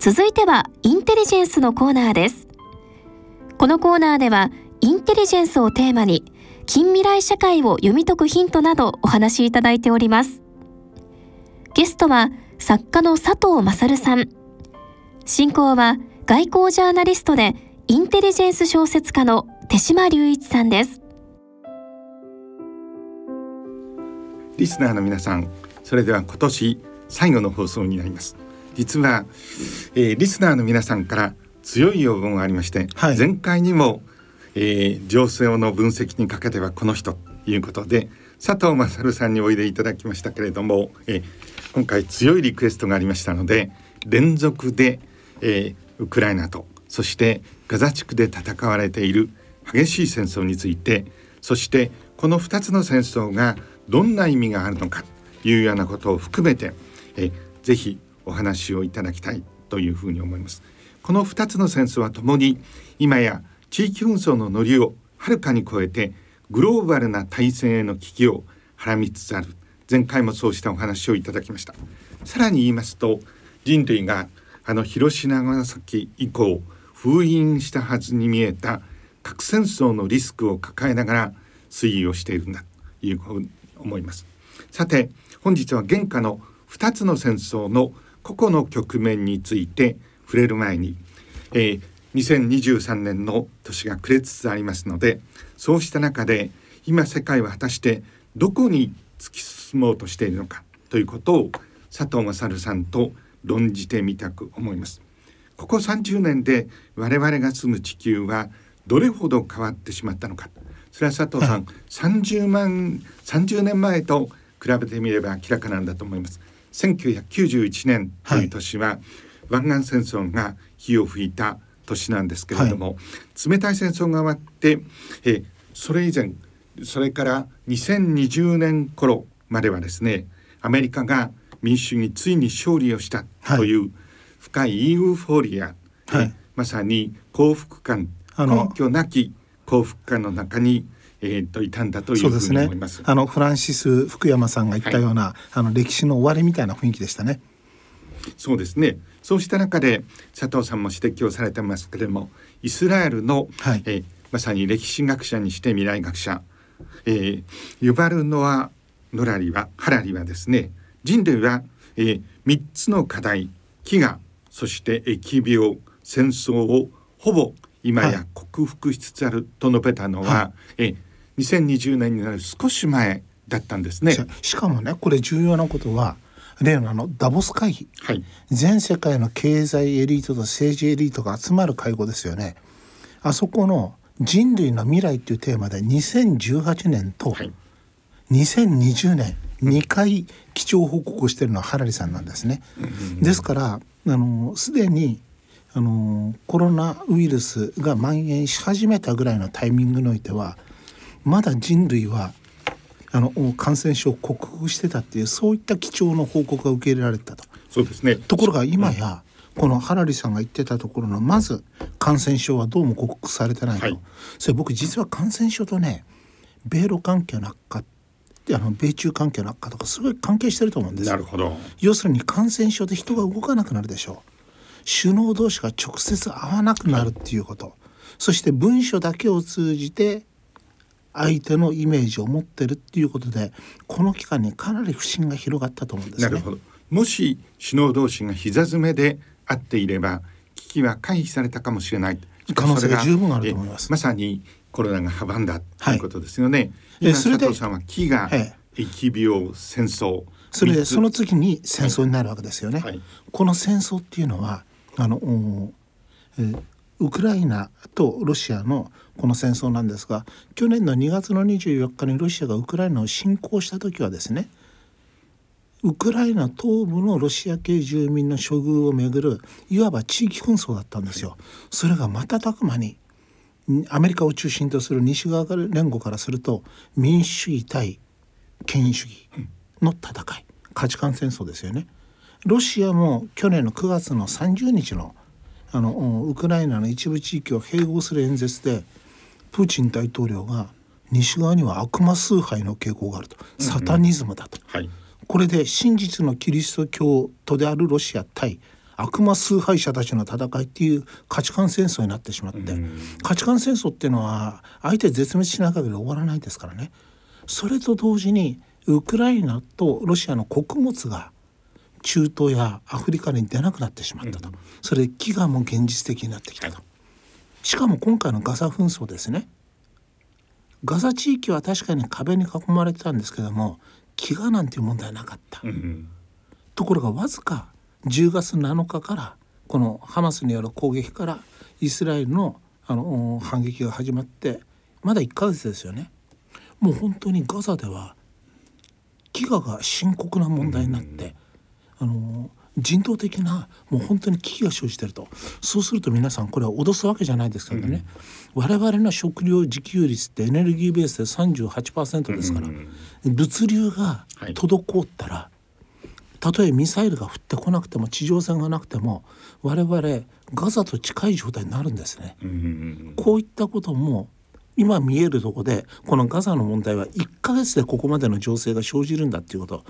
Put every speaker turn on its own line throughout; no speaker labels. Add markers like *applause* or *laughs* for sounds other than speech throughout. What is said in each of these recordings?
続いてはインテリジェンスのコーナーです。このコーナーではインテリジェンスをテーマに近未来社会を読み解くヒントなどお話しいただいております。ゲストは作家の佐藤勝さん。進行は外交ジャーナリストでインテリジェンス小説家の手島隆一さんです。
リスナーの皆さんそれでは今年最後の放送になります。実は、えー、リスナーの皆さんから強い要望がありまして、はい、前回にも、えー、情勢の分析にかけてはこの人ということで佐藤勝さんにおいでいただきましたけれども、えー、今回強いリクエストがありましたので連続で、えー、ウクライナとそしてガザ地区で戦われている激しい戦争についてそしてこの2つの戦争がどんな意味があるのかというようなことを含めてえぜひお話をいただきたいというふうに思います。この2つの戦争はともに今や地域紛争のノリをはるかに超えてグローバルな対戦への危機をはらみつつある。前回もそうしたお話をいただきました。さらに言いますと人類があの広島長崎以降封印したはずに見えた核戦争のリスクを抱えながら推移をしているんだというふうに思います。さて本日は現下の2つの戦争の個々の局面について触れる前に、えー、2023年の年が暮れつつありますのでそうした中で今世界は果たしてどこに突き進もうとしているのかということを佐藤勝さんと論じてみたく思います。ここ30年で我々が住む地球はどれほど変わってしまったのかそれは佐藤さん、はい、30万30年前と比べてみれば明らかなんだと思います。1991年という年は、はい、湾岸戦争が火を吹いた年なんですけれども、はい、冷たい戦争が終わってえそれ以前それから2020年頃まではですねアメリカが民主主義ついに勝利をしたという深いユーフォリア、はい、まさに幸福感根拠なき幸福感の中にえー、といたんだというふうに思います。
すね、あのフランシス福山さんが言ったような、はい、あの歴史の終わりみたいな雰囲気でしたね。
そうですね。そうした中で佐藤さんも指摘をされてますけれども、イスラエルの、はい、えー、まさに歴史学者にして未来学者、えー、ユバルノア・ノラリはハラリはですね、人類は、えー、3つの課題、飢餓、そして疫病、戦争をほぼ今や克服しつつあると述べたのは、はい、え2020年になる少し前だったんですね。
しかもねこれ重要なことは例のあのダボス会議、はい、全世界の経済エリートと政治エリートが集まる会合ですよね。あそこの人類の未来っていうテーマで2018年と2020年2回基調報告をしているのはハラリさんなんですね。ですからあのすでにあのコロナウイルスが蔓延し始めたぐらいのタイミングにおいてはまだ人類はあの感染症を克服してたっていうそういった貴重な報告が受け入れられたと。
そうですね。
ところが今や、このハラリさんが言ってたところのまず感染症はどうも克服されてないと、はい、それ僕実は感染症とね米ロ関係の悪化あの米中関係の悪化とかすごい関係してると思うんです。
なるほど。
要するに感染症で人が動かなくなるでしょ。う首脳同士が直接会わなくなるっていうこと、はい、そして文書だけを通じて相手のイメージを持ってるっていうことでこの期間にかなり不信が広がったと思うんですね。
もし首脳同士が膝詰めで会っていれば危機は回避されたかもしれない。
可能性が十分あると思います。
まさにコロナが阻んだということですよね、はい、今佐藤さんは飢餓、はい、疫病戦争。
それでその次に戦争になるわけですよね、はい、この戦争っていうのはあの、えー、ウクライナとロシアのこの戦争なんですが去年の2月の24日にロシアがウクライナを侵攻した時はですねウクライナ東部のロシア系住民の処遇をめぐるいわば地域紛争だったんですよ。それが瞬く間にアメリカを中心とする西側連合からすると民主主義対権威主義の戦い価値観戦争ですよね。ロシアも去年の9月の30日のあのウクライナの一部地域を併合する演説でプーチン大統領が西側には悪魔崇拝の傾向があると、サタニズムだと、はい、これで真実のキリスト教徒であるロシア対悪魔崇拝者たちの戦いっていう価値観戦争になってしまって、価値観戦争っていうのは相手絶滅しない限り終わらないですからね。それと同時にウクライナとロシアの穀物が中東やアフリカに出なくなってしまったと、うん、それ飢餓も現実的になってきたとしかも今回のガザ紛争ですね。ガザ地域は確かに壁に囲まれてたんですけども飢餓なんていう問題はなかった、うん、ところがわずか10月7日からこのハマスによる攻撃からイスラエルのあの反撃が始まってまだ1ヶ月ですよね。もう本当にガザでは飢餓が深刻な問題になって、あの人道的なもう本当に危機が生じてると。そうすると皆さんこれは脅すわけじゃないですけどね、うん、我々の食料自給率ってエネルギーベースで38%ですから、うん物流が滞ったら、はい、たとえミサイルが降ってこなくても地上戦がなくても我々ガザと近い状態になるんですね。うんこういったことも今見えるとこでこのガザの問題は1ヶ月でここまでの情勢が生じるんだっていうこと。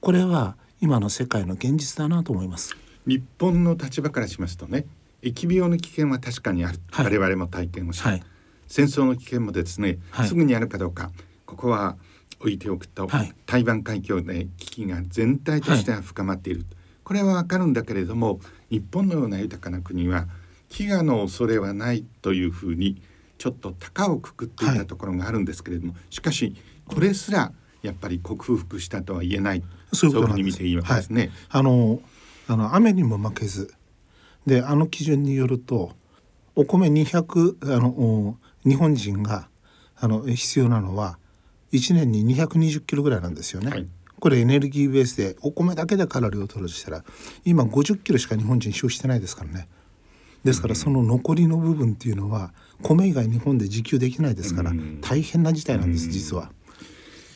これは今の世界の現実だなと思います。
日本の立場からしますとね疫病の危険は確かにある、はい、我々も体験をし、はい、戦争の危険もですね、はい、すぐにあるかどうかここは置いておくと、台湾海峡で危機が全体としては深まっている、これはわかるんだけれども日本のような豊かな国は飢餓の恐れはないというふうにちょっと高をくくっていたところがあるんですけれども、しかしこれすらやっぱり克服したとは言えないそういうふうに見ていいわけですね。はい、
あのあの雨にも負けず。であの基準によるとお米200あの日本人があの必要なのは1年に220キロぐらいなんですよね。はい。これエネルギーベースでお米だけでカロリーを取るとしたら今50キロしか日本人消費してないですからね。ですからその残りの部分っていうのは米以外日本で自給できないですから大変な事態なんです実は。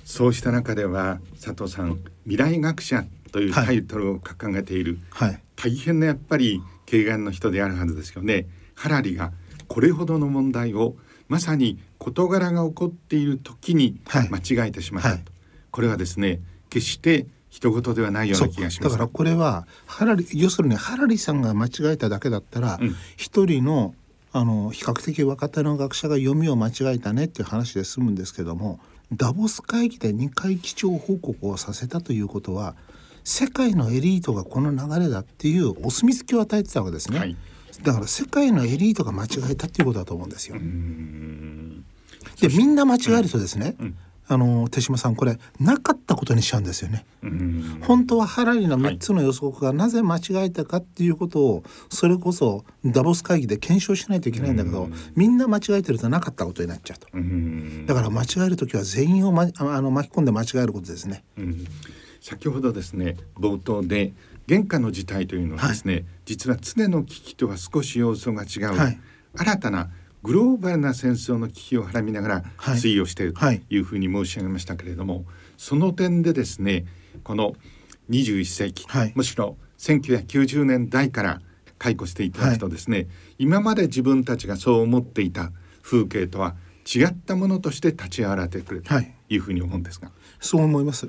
そうした中では佐藤さん未来学者というタイトルを掲げている、はい、大変なやっぱり軽眼の人であるはずですよね。ハラリがこれほどの問題をまさに事柄が起こっている時に間違えてしまった、はい、これはですね決して人事ではないような気がしま
す。だからこれはハラリ要するにハラリさんが間違えただけだったら一、うん、人のあの比較的若手の学者が読みを間違えたねっていう話で済むんですけどもダボス会議で2回基調報告をさせたということは世界のエリートがこの流れだっていうお墨付きを与えてたわけですね、はい、だから世界のエリートが間違えたっていうことだと思うんですよ。でみんな間違えるとですね、うんうんあの手島さんこれなかったことにしちゃうんですよね。本当はハラリの3つの予測がなぜ間違えたかっていうことをそれこそダボス会議で検証しないといけないんだけどみんな間違えてるとなかったことになっちゃうと。だから間違える時は全員を、ま、あの巻き込んで間違えることですね。
先ほどですね冒頭で現下の事態というのはですね、はい、実は常の危機とは少し要素が違う、はい、新たなグローバルな戦争の危機をはらみながら推移をしているというふうに申し上げましたけれども、はい、その点でですねこの21世紀、はい、むしろ1990年代から解雇していただくとですね、はい、今まで自分たちがそう思っていた風景とは違ったものとして立ち上がってくるとい。うふうに思うんですが、
そう思います。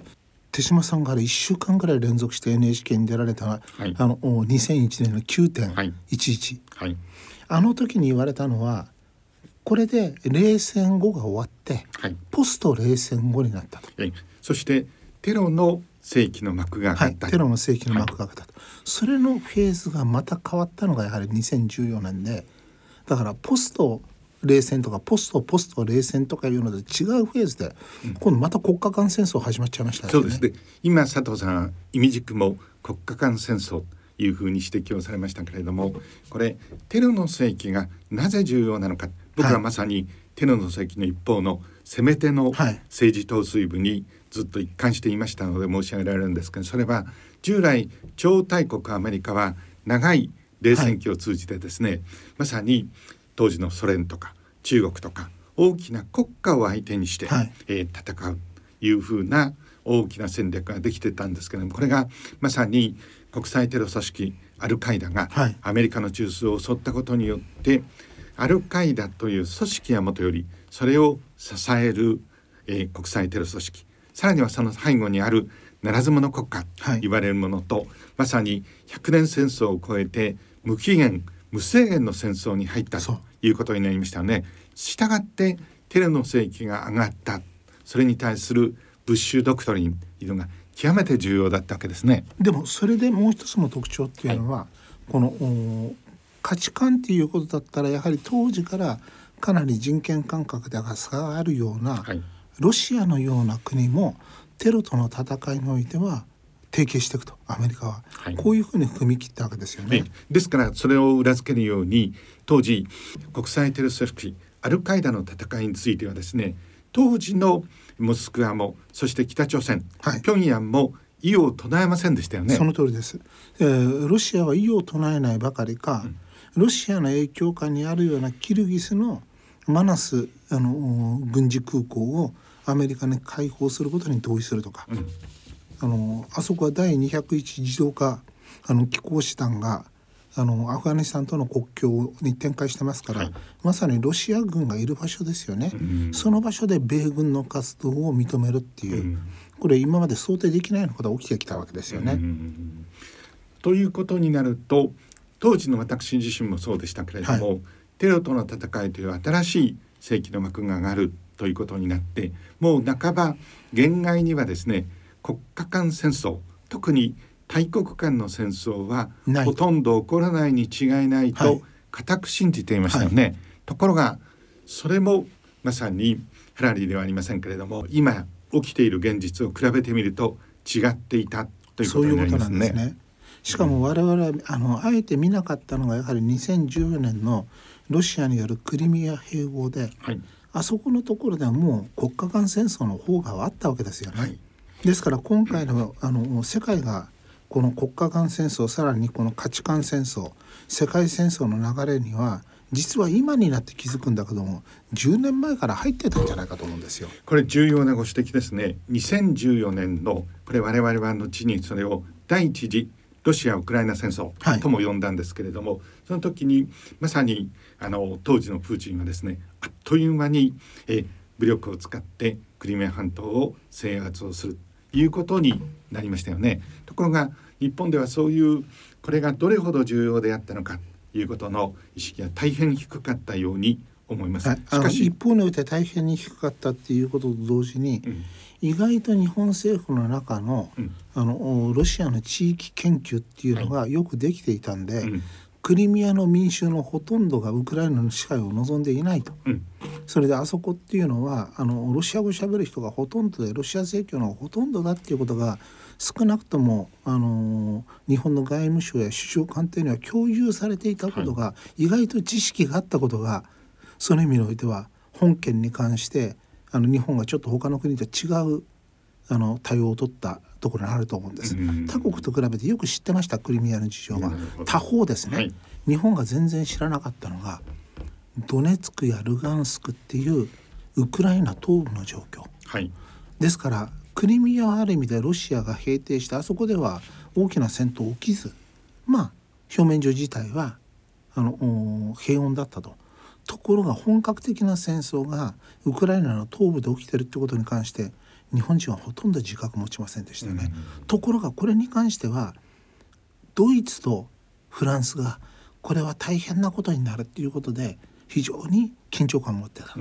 手島さんがあれ1週間ぐらい連続して NHK に出られた、はい、あの2001年の9.11、はい、あの時に言われたのはこれで冷戦後が終わって、はい、ポスト冷戦後になったと。
そしてテロの世紀の幕が
はい、テロの世紀の幕が開ったと、はい、それのフェーズがまた変わったのがやはり2014年でだからポスト冷戦とかポストポスト冷戦とかいうので違うフェーズで、うん、今度また国家間戦争始まっちゃいました、ね、
そうです。ね今佐藤さん意味軸も国家間戦争いうふうに指摘をされましたけれどもこれテロの世紀がなぜ重要なのか僕はまさにテロの世紀の一方の攻め手の政治統帥部にずっと一貫していましたので申し上げられるんですけどそれは従来超大国アメリカは長い冷戦期を通じてですね、はい、まさに当時のソ連とか中国とか大きな国家を相手にして、はい、えー、戦うというふうな大きな戦略ができてたんですけれどもこれがまさに国際テロ組織アルカイダがアメリカの中枢を襲ったことによって、アルカイダという組織はもとよりそれを支える、えー、国際テロ組織。さらにはその背後にあるならず者国家言われるものと、はい、まさに100年戦争を超えて無期限無制限の戦争に入ったということになりましたよね。したがってテレの世紀が上がった。それに対するブッシュドクトリンというのが極めて重要だったわけですね。
でもそれでもう一つの特徴っていうのは、はい、この価値観っていうことだったらやはり当時からかなり人権感覚でが差があるような、はい、ロシアのような国もテロとの戦いにおいては提携していくとアメリカは、はい、こういうふうに踏み切ったわけですよね。
ですからそれを裏付けるように当時国際テロ組織アルカイダの戦いについてはですね当時のモスクワもそして北朝鮮、はい、平壌も異を唱えませんでしたよね。
その通りです。えー、ロシアは異を唱えないばかりか、うん、ロシアの影響下にあるようなキルギスのマナスあの軍事空港をアメリカに開放することに同意するとか、うん、あのあそこは第201自動化あの機構師団があのアフガニスタンとの国境に展開してますから、はい、まさにロシア軍がいる場所ですよね、うん、その場所で米軍の活動を認めるっていう、うん、これ今まで想定できないようなことが起きてきたわけですよね。うん、
ということになると当時の私自身もそうでしたけれども、はい、テロとの戦いという新しい世紀の幕が上がるということになってもう半ば限界にはですね国家間戦争特に大国間の戦争はほとんど起こらないに違いないと固く信じていましたよね。はい、ところがそれもまさにハラリーではありませんけれども今起きている現実を比べてみると違っていたということになりますね。
しかも我々はあのあえて見なかったのがやはり2014年のロシアによるクリミア併合で、はい、あそこのところではもう国家間戦争の方があったわけですよね。はい、ですから今回のあの世界がこの国家間戦争さらにこの価値観戦争世界戦争の流れには実は今になって気づくんだけども10年前から入ってたんじゃないかと思うんですよ。
これ重要なご指摘ですね。2014年のこれ我々は後にそれを第一次ロシア・ウクライナ戦争とも呼んだんですけれども、はい、その時にまさにあの当時のプーチンはですねあっという間にえ武力を使ってクリミア半島を制圧をするいうことになりましたよね。ところが日本ではそういうこれがどれほど重要であったのかということの意識が大変低かったように思います。し
かし。一方において大変に低かったっていうことと同時に、うん、意外と日本政府の中のうん、あのロシアの地域研究っていうのがよくできていたんで、はいうん、クリミアの民衆のほとんどがウクライナの支配を望んでいないと、うん、それであそこっていうのはあのロシア語しゃべる人がほとんどでロシア正教のほとんどだっていうことが少なくともあの日本の外務省や首相官邸には共有されていたことが、はい、意外と知識があったことがその意味においては本件に関してあの日本がちょっと他の国と違うあの対応を取ったところにあると思うんです、他国と比べてよく知ってましたクリミアの事情は。他方ですね、はい、日本が全然知らなかったのがドネツクやルガンスクっていうウクライナ東部の状況、はい、ですからクリミアはある意味でロシアが平定してあそこでは大きな戦闘起きずまあ表面上自体はあの平穏だったと。ところが本格的な戦争がウクライナの東部で起きてるってことに関して日本人はほとんど自覚持ちませんでしたね。ところがこれに関してはドイツとフランスがこれは大変なことになるっていうことで非常に緊張感を持ってた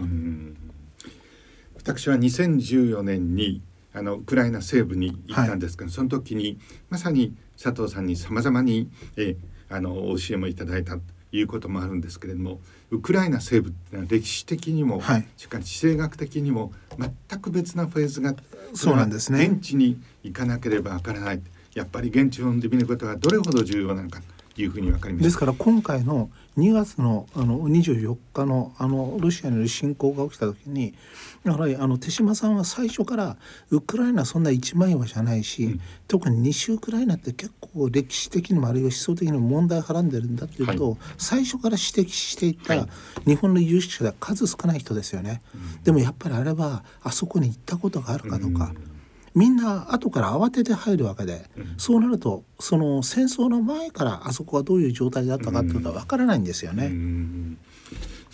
私は2014年にあのウクライナ西部に行ったんですけど、はい、その時にまさに佐藤さんにさまざまにえあの教えもいただいたということもあるんですけれどもウクライナ西部っていうのは歴史的にも、はい、しかし地政学的にも全く別なフェーズが
そうなんですね。
現地に行かなければわからない。やっぱり現地を見ることがどれほど重要なのか。というふうに分かりま
す。ですから今回の2月のあの24日のあのロシアによる侵攻が起きた時にやはりあの手嶋さんは最初からウクライナそんな一枚岩じゃないし、うん、特に西ウクライナって結構歴史的にもあるいは思想的にも問題はらんでるんだっていうことを最初から指摘していた日本の有識者では数少ない人ですよね。でもやっぱりあれはあそこに行ったことがあるかどうか。うんみんな後から慌てて入るわけで、うん、そうなるとその戦争の前からあそこがどういう状態だったかっていうのは分からないんですよね。うん。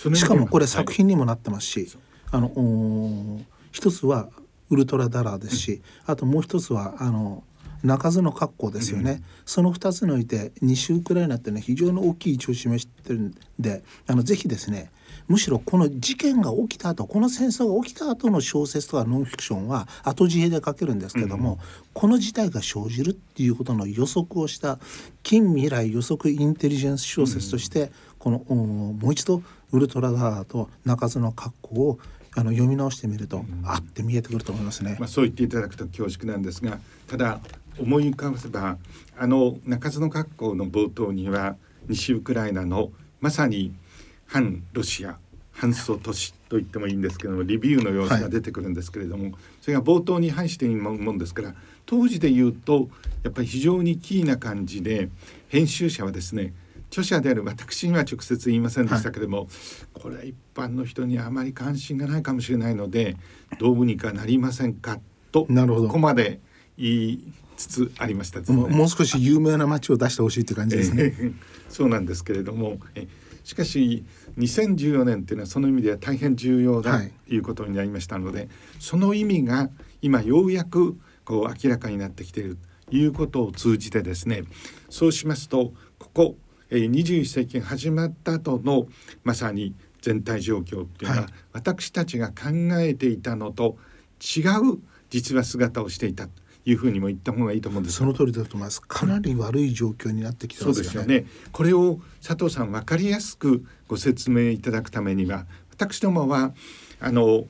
うん、しかもこれ作品にもなってますし、はい、あの一つはウルトラダラーですし、あともう一つはあの鳴かずの格好ですよね、うん、その2つにおいて西ウクライナってね非常に大きい位置を示してるんであのぜひですねむしろこの事件が起きた後この戦争が起きた後の小説とかノンフィクションは後知恵で書けるんですけども、うん、この事態が生じるっていうことの予測をした近未来予測インテリジェンス小説として、このもう一度ウルトラダーと鳴かずの格好をあの読み直してみると、うん、あって見えてくると思いますね。
まあそう言っていただくと恐縮なんですが、ただ思い浮かべばあの中津の学校の冒頭には西ウクライナのまさに反ロシア反祖都市と言ってもいいんですけどもリビウの様子が出てくるんですけれども、はい、それが冒頭に反しているもんですから当時で言うとやっぱり非常にキーな感じで編集者はですね著者である私には直接言いませんでしたけれども、はい、これは一般の人にあまり関心がないかもしれないのでどうにかなりませんかとここまで言いつつありました、
ね、もう少し有名な街を出してほしいって感じですね。
そうなんですけれどもえしかし2014年っていうのはその意味では大変重要だということになりましたので、はい、その意味が今ようやくこう明らかになってきているということを通じてですねそうしますとここ、えー、21世紀始まった後のまさに全体状況っていうのは、はい、私たちが考えていたのと違う実は姿をしていたいうふうにも言った方がいいと思うんです。
その通りだと思います。かなり悪い状況になってきてますよね、そうですよね。
これを佐藤さん分かりやすくご説明いただくためには私どもはあの、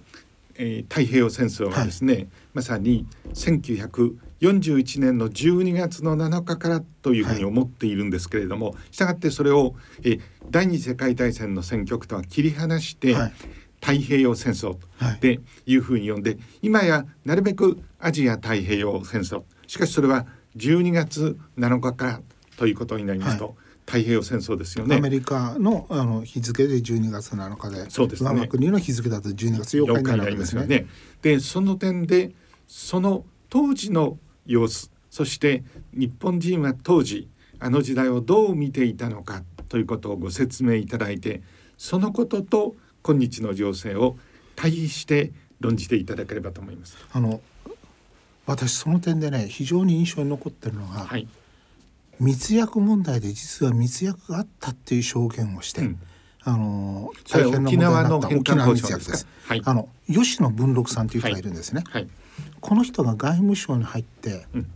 えー、太平洋戦争はですね、はい、まさに1941年の12月の7日からというふうに思っているんですけれども、はい、したがってそれを、えー、第二次世界大戦の戦局とは切り離して、はい太平洋戦争でいうふうに呼んで、はい、今やなるべくアジア太平洋戦争しかしそれは12月7日からということになりますと、はい、太平洋戦争ですよね。
アメリカのあの日付で12月7日で、そうですね。我が国の日付だと12月8日になるわけですね。ね
でその点でその当時の様子そして日本人は当時あの時代をどう見ていたのかということをご説明いただいてそのことと今日の情勢を対比して論じていただければと思います。
あの私その点でね非常に印象に残ってるのが、はい、密約問題で実は密約があったっていう証言をして、うん、あの
大変な問題になった沖縄密約です。
はい、あの吉野文六さんという人がいるんですね。はい、この人が外務省に入って、うん、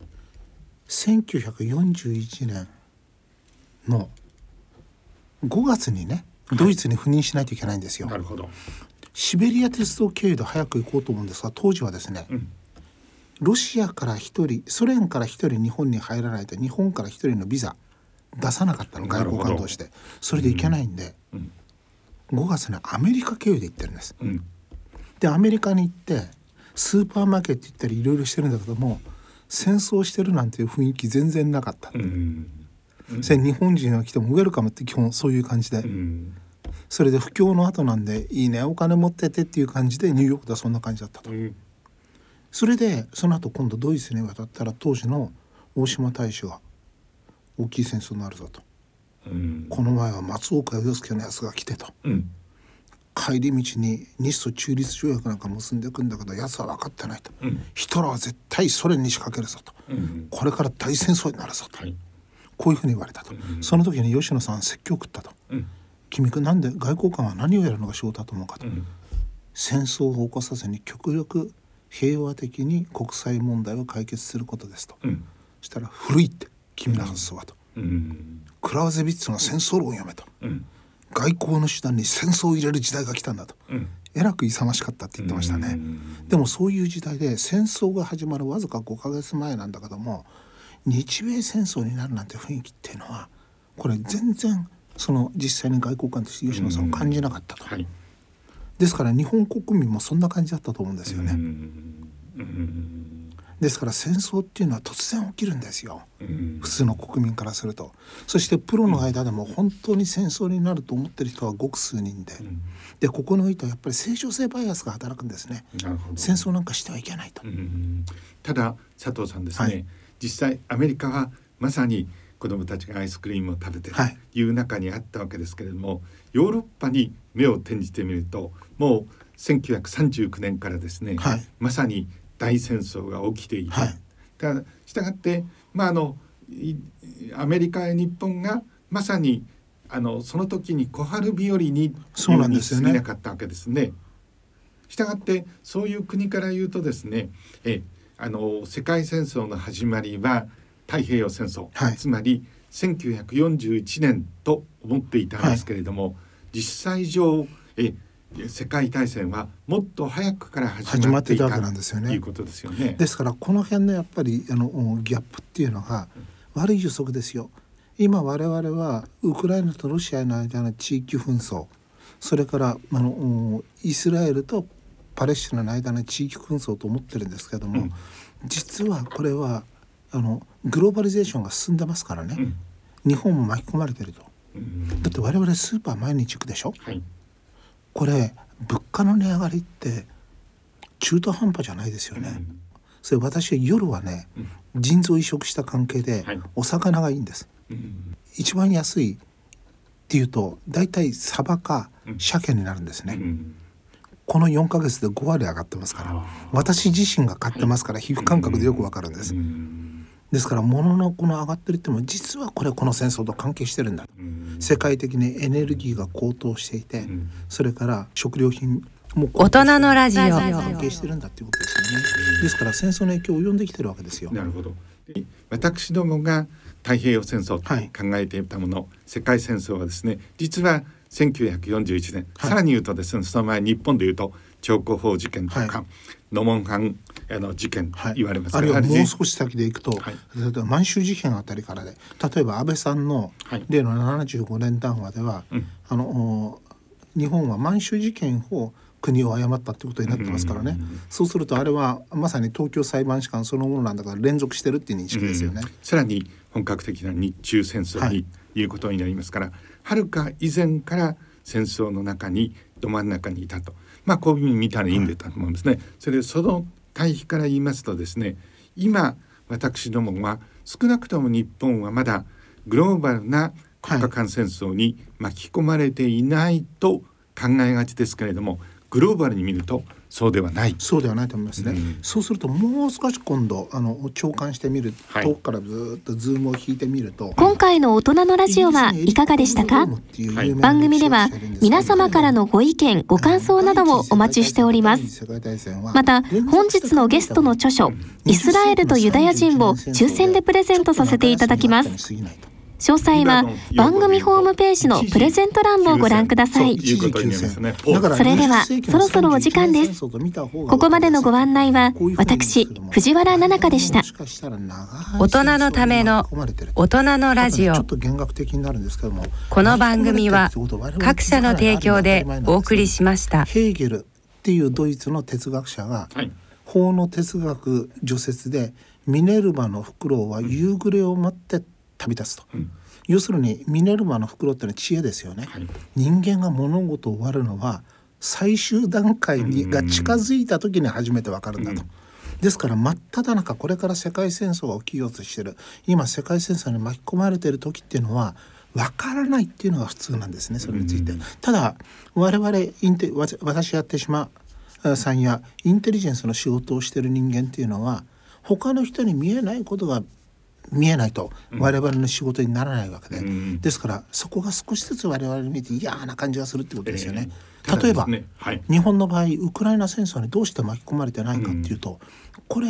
1941年の5月にねドイツに赴任しないといけないんですよ。
なるほど。
シベリア鉄道経由で早く行こうと思うんですが当時はですね、うん、ロシアから一人ソ連から一人日本に入らないと日本から一人のビザ出さなかったの外交官同士で。それで行けないんで、うん。うん、5月にアメリカ経由で行ってるんです。うん、でアメリカに行ってスーパーマーケット行ったりいろいろしてるんだけども戦争してるなんていう雰囲気全然なかった。うんそれ日本人が来てもウェルカムって基本そういう感じで、うん、それで不況の後なんでいいねお金持っててっていう感じでニューヨークではそんな感じだったと、うん、それでその後今度ドイツに渡ったら当時の大島大使が大きい戦争になるぞと、うん、この前は松岡洋介のやつが来てと、帰り道に日ソ中立条約なんか結んでいくんだけどやつは分かってないと、ヒトラーは絶対ソ連に仕掛けるぞと、これから大戦争になるぞと。はいこういうふうに言われたと、うん、その時に吉野さん説教を食ったと、うん、君なんで外交官は何をやるのが仕事だと思うかと、うん、戦争を起こさずに極力平和的に国際問題を解決することですと、うん、そしたら古いって君の発想はと、クラウゼビッツの戦争論をやめと、外交の手段に戦争を入れる時代が来たんだと、えらく勇ましかったって言ってましたね、でもそういう時代で戦争が始まるわずか5か月前なんだけども日米戦争になるなんて雰囲気っていうのはこれ全然その実際に外交官として吉野さんを感じなかったと、はい、ですから日本国民もそんな感じだったと思うんですよね。ですから戦争っていうのは突然起きるんですよ、普通の国民からすると。そしてプロの間でも本当に戦争になると思ってる人はごく数人で、でここにおいてはやっぱり正常性バイアスが働くんですね。戦争なんかしてはいけないと、
ただ佐藤さんですね、はい実際アメリカはまさに子どもたちがアイスクリームを食べてという中にあったわけですけれども、はい、ヨーロッパに目を転じてみるともう1939年からですね、はい、まさに大戦争が起きていて、はい、だしたがってまああのアメリカや日本がまさにあのその時に小春日和に
そうなんですよね。
なかったわけですね。したがってそういう国から言うとですねえあの世界戦争の始まりは太平洋戦争、はい、つまり1941年と思っていたんですけれども、はい、実際上え世界大戦はもっと早くから始まっていたわけなんですよね。いうことですよね。
ですからこの辺のやっぱりあのギャップっていうのが悪い予測ですよ。今我々はウクライナとロシアの間の地域紛争それからあのイスラエルとパレスチナの間の地域紛争と思ってるんですけども、うん、実はこれはあのグローバリゼーションが進んでますからね、うん、日本も巻き込まれてると、うん、だって我々スーパー毎日行くでしょ、はい、これ物価の値上がりって中途半端じゃないですよね、それ私は夜はね、腎臓移植した関係でお魚がいいんです、一番安いっていうと大体サバか鮭になるんですね、この4ヶ月で5割上がってますから私自身が買ってますから皮膚感覚でよくわかるんです。ですから物のこの上がってるっても実はこれこの戦争と関係してるんだ。世界的にエネルギーが高騰していてそれから食料品
も大人のラジオ。
関係してるんだっていうことですよね。ですから戦争の影響を及んできてるわけですよ。
なるほど。私どもが太平洋戦争と考えていたもの、はい、世界戦争はですね実は1941年、はい、さらに言うとですねその前日本で言うと長江法事件とか、はい、ノモンハンあの事件言われます、
はい、あるいはもう少し先でいくと、はい、例えば満州事変あたりからで例えば安倍さんの例の75年談話では、はい、あの日本は満州事件を国を誤ったってことになってますからね、そうするとあれはまさに東京裁判士官そのものなんだから連続してるっていう認識ですよね。
さらに本格的な日中戦争に、いうことになりますからはるか以前から戦争の中にど真ん中にいたとまあこういうふうに見たらいいんだと思うんですね。それでその対比から言いますとですね今私どもは少なくとも日本はまだグローバルな国家間戦争に巻き込まれていないと考えがちですけれどもグローバルに見るとそうではない。
そうではないと思いますね、うん、そうするともう少し今度あの共感してみる、はい、遠くからずっとズームを引いてみると
今回の大人のラジオはいかがでしたか、番組では皆様からのご意見ご感想などをお待ちしております。また本日のゲストの著書イスラエルとユダヤ人を抽選でプレゼントさせていただきます詳細は番組ホームページのプレゼント欄をご覧ください。それではそろそろお時間です。ここまでのご案内は私藤原奈々香でした。大人のための大人のラジオ。この番組は各社の提供でお送りしました。
ヘーゲルっていうドイツの哲学者が、法の哲学除説でミネルヴァのフクロウは夕暮れを待って旅立つと、うん、要するにミネルヴァの袋ってのは知恵ですよね、はい、人間が物事を終わるのは最終段階にが近づいた時に初めてわかるんだと。ですから真っ只中これから世界戦争が起きようとしてる。今世界戦争に巻き込まれてる時っていうのはわからないっていうのが普通なんですねそれについて。ただ我々インテ私やってしまうさんやインテリジェンスの仕事をしてる人間っていうのは他の人に見えないことが見えないと我々の仕事にならないわけで、うん、ですからそこが少しずつ我々に見て嫌な感じがするってことですよね。えー、例えば、ねはい、日本の場合ウクライナ戦争にどうして巻き込まれてないかっていうと、うん、これ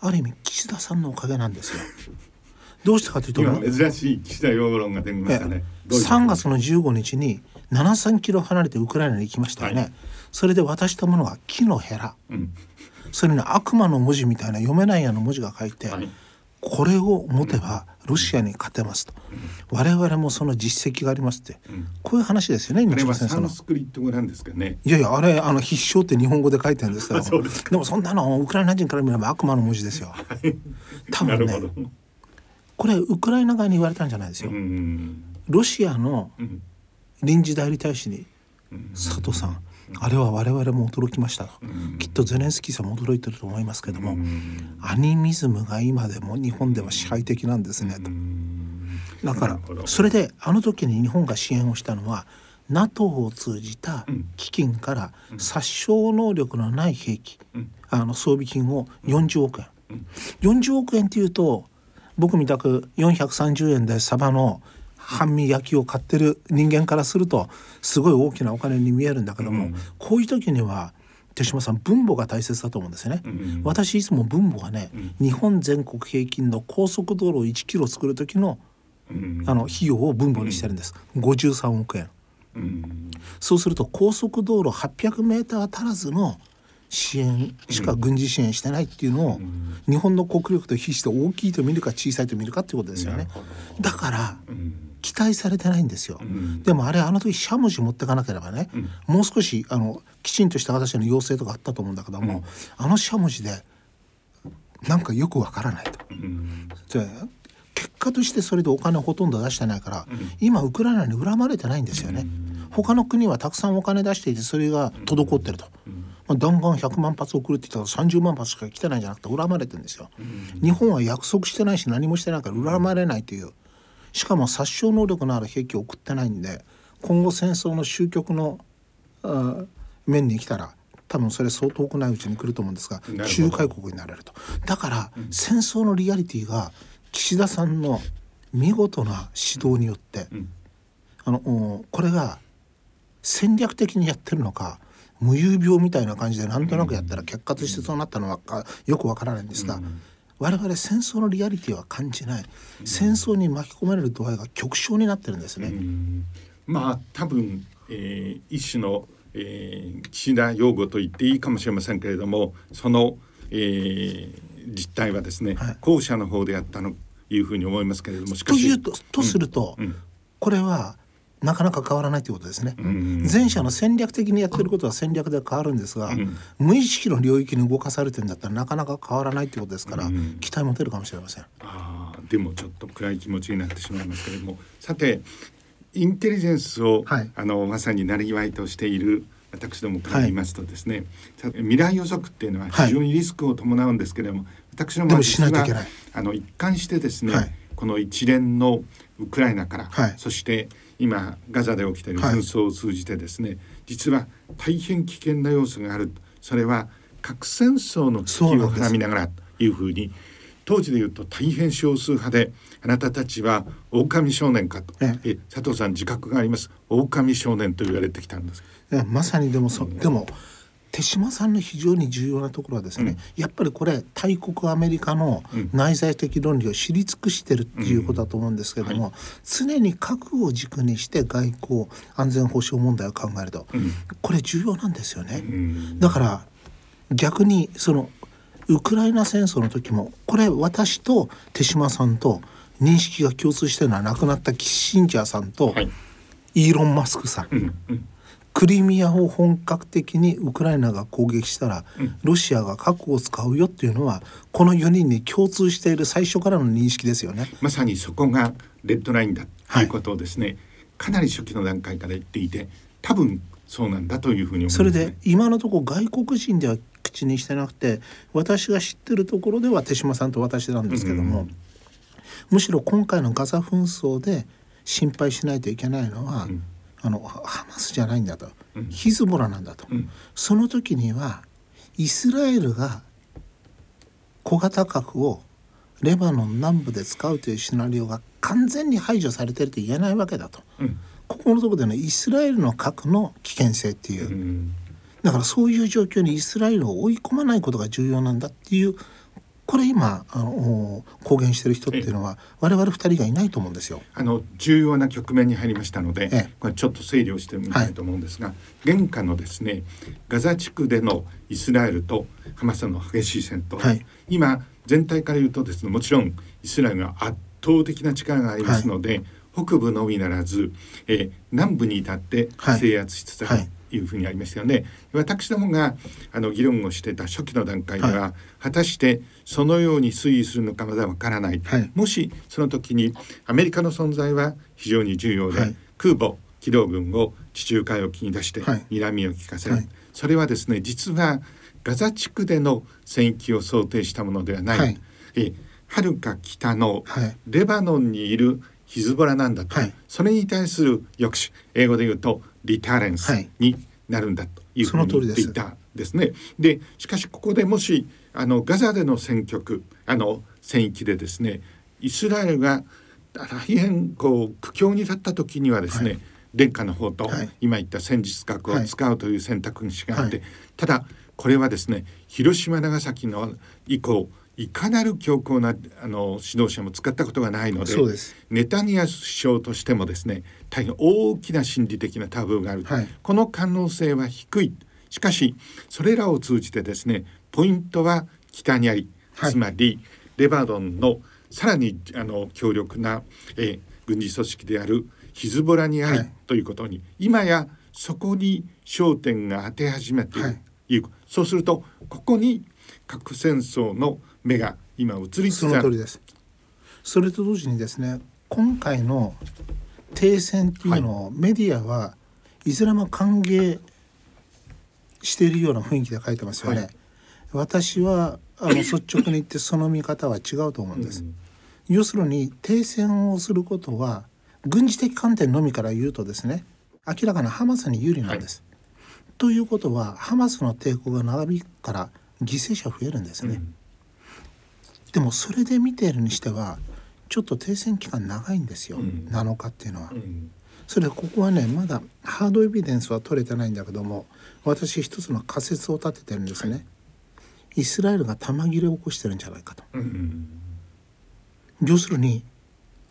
ある意味岸田さんのおかげなんですよ。*laughs* どうしてかというと
珍しい岸田養論が出ましたね。
3月の15日に7,000キロ離れてウクライナに行きましたよね。はい、それで渡したものが木のヘラ、うん、それに悪魔の文字みたいな読めないような文字が書いて。はいこれを持てばロシアに勝てますと、我々もその実績がありますって、こういう話ですよね
日露戦争の。スクリット語なんですかね。
いやいやあれあの必勝って日本語で書いてるんです *laughs* からでもそんなのウクライナ人から見れば悪魔の文字ですよ。*laughs* 多分ねこれウクライナ側に言われたんじゃないですよ。ロシアの臨時代理大使に佐藤さんあれは我々も驚きました、きっとゼレンスキーさんも驚いてると思いますけども、アニミズムが今でも日本では支配的なんですね。と。だからそれであの時に日本が支援をしたのは NATO を通じた基金から殺傷能力のない兵器、あの装備金を40億円、うん、40億円っていうと僕みたく430円でサバの半身焼きを買ってる人間からするとすごい大きなお金に見えるんだけども、うん、こういう時には手島さん分母が大切だと思うんですね、うん、私いつも分母はね、うん、日本全国平均の高速道路を1キロ作る時の、あの費用を分母にしてるんです、うん、53億円、そうすると高速道路800メーター足らずの支援しか軍事支援してないっていうのを、日本の国力と比して大きいと見るか小さいと見るかっていうことですよね。だから、期待されてないんですよ、うん、でもあれあの時しゃもじ持ってかなければね、うん、もう少しあのきちんとした形の要請とかあったと思うんだけども、うん、あのしゃもじでなんかよくわからないと。で結果としてそれでお金ほとんど出してないから、今ウクライナに恨まれてないんですよね。他の国はたくさんお金出していてそれが滞ってると。まあ、弾丸100万発送るって言ったら30万発しか来てないんじゃなくて恨まれてるんですよ。日本は約束してないし何もしてないから恨まれないという。しかも殺傷能力のある兵器を送ってないんで今後戦争の終局の面に来たら多分それ相当遠くないうちに来ると思うんですが仲介国になれると。だから、うん、戦争のリアリティが岸田さんの見事な指導によって、うん、あのこれが戦略的にやってるのか無遊病みたいな感じでなんとなくやったら結果としてそうなったのはよくわからないんですが、うん我々戦争のリアリティは感じない、戦争に巻き込まれる度合いが極小になってるんですね。
まあ多分、えー、一種の、えー、岸田用語と言っていいかもしれませんけれどもその、えー、実態はですね、はい、後者の方であったのいうふうに思いますけれどもしか
し。とととすると、うん。うん、これはなかなか変わらないということですね、前者の戦略的にやってることは戦略で変わるんですが、うん、無意識の領域に動かされてるんだったらなかなか変わらないということですから、うん、期待持てるかもしれません。
あでもちょっと暗い気持ちになってしまいますけれども。さてインテリジェンスを、はい、あのまさになりわいとしている私どもから言いますとですね、はい、未来予測っていうのは非常にリスクを伴うんですけれども、はい、私どもは実はあの一貫してですね、この一連のウクライナから、そして今ガザで起きている紛争を通じてですね、はい、実は大変危険な要素がある。それは核戦争の危機をはらみながらというふうに当時で言うと大変少数派であなたたちは狼少年かと。え佐藤さん自覚があります。狼少年と言われてきたんです
まさにでもそ、でも手嶋さんの非常に重要なところはですね、うん、やっぱりこれ大国アメリカの内在的論理を知り尽くしてるっていうことだと思うんですけれども、うんはい、常に核を軸にして外交安全保障問題を考えると、うん、これ重要なんですよね。だから逆にそのウクライナ戦争の時もこれ私と手嶋さんと認識が共通してるのは亡くなったキッシンジャーさんとイーロン・マスクさんクリミアを本格的にウクライナが攻撃したら、うん、ロシアが核を使うよっていうのはこの4人に共通している最初からの認識ですよね。
まさにそこがレッドラインだということをですね、はい、かなり初期の段階から言っていて多分そうなんだというふうに思います、
ね、それで今のところ外国人では口にしてなくて私が知ってるところでは手嶋さんと私なんですけども、うん、むしろ今回のガザ紛争で心配しないといけないのは、うんあのハマスじゃないんだと、うん、ヒズボラなんだと、うん、その時にはイスラエルが小型核をレバノン南部で使うというシナリオが完全に排除されてると言えないわけだと、うん、ここのところでねイスラエルの核の危険性っていう、だからそういう状況にイスラエルを追い込まないことが重要なんだっていうこれ今あの公言してる人っていうのは我々二人がいないと思うんですよ。
あの重要な局面に入りましたので、これちょっと整理をしてみたいと思うんですが、はい、現下のですねガザ地区でのイスラエルとハマスの激しい戦闘、はい、今全体から言うとですねもちろんイスラエルが圧倒的な力がありますので、はい、北部のみならず、えー、南部に至って制圧しつつある。いうふうにありましたよね。私どもがあの議論をしてた初期の段階では、はい、果たしてそのように推移するのかまだわからない、はい、もしその時にアメリカの存在は非常に重要で、はい、空母機動軍を地中海沖に出して睨みを利かせる、それはですね実はガザ地区での戦域を想定したものではない、えはるか北のレバノンにいるヒズボラなんだと、それに対する抑止英語で言うとリターレンスになるんだというふうに言っていたですね。でしかしここでもしあのガザでの戦局あの戦域でですねイスラエルが大変こう苦境に立った時にはですね、はい、殿下の方と、今言った戦術核を使うという選択肢があって、ただこれはですね広島長崎の以降いかなる強硬なあの指導者も使ったことがないのでネタニヤフ首相としてもですね大変大きな心理的なタブーがある、はい、この可能性は低い。しかしそれらを通じてですねポイントは北にあり、はい、つまりレバノンのさらにあの強力な、えー、軍事組織であるヒズボラにあり、はい、ということに今やそこに焦点が当て始めている、いうそうするとここに核戦争の目が今移りつつあるその通りです
それと同時にですね今回の停戦っていうのをメディアはイスラム歓迎しているような雰囲気で書いてますよね。はい、私はあの *laughs* 率直に言ってその見方は違うと思うんです。うん、要するに停戦をすることは軍事的観点のみから言うとですね明らかなハマスに有利なんです。はい、ということはハマスの抵抗が長引くから犠牲者増えるんですね。うん、でもそれで見ているにしてはちょっと停戦期間長いんですよ、うん、7日っていうのは。うん、それここはねまだハードエビデンスは取れてないんだけども私一つの仮説を立ててるんですね。はい、イスラエルが弾切れを起こしてるんじゃないかと。うん、要するに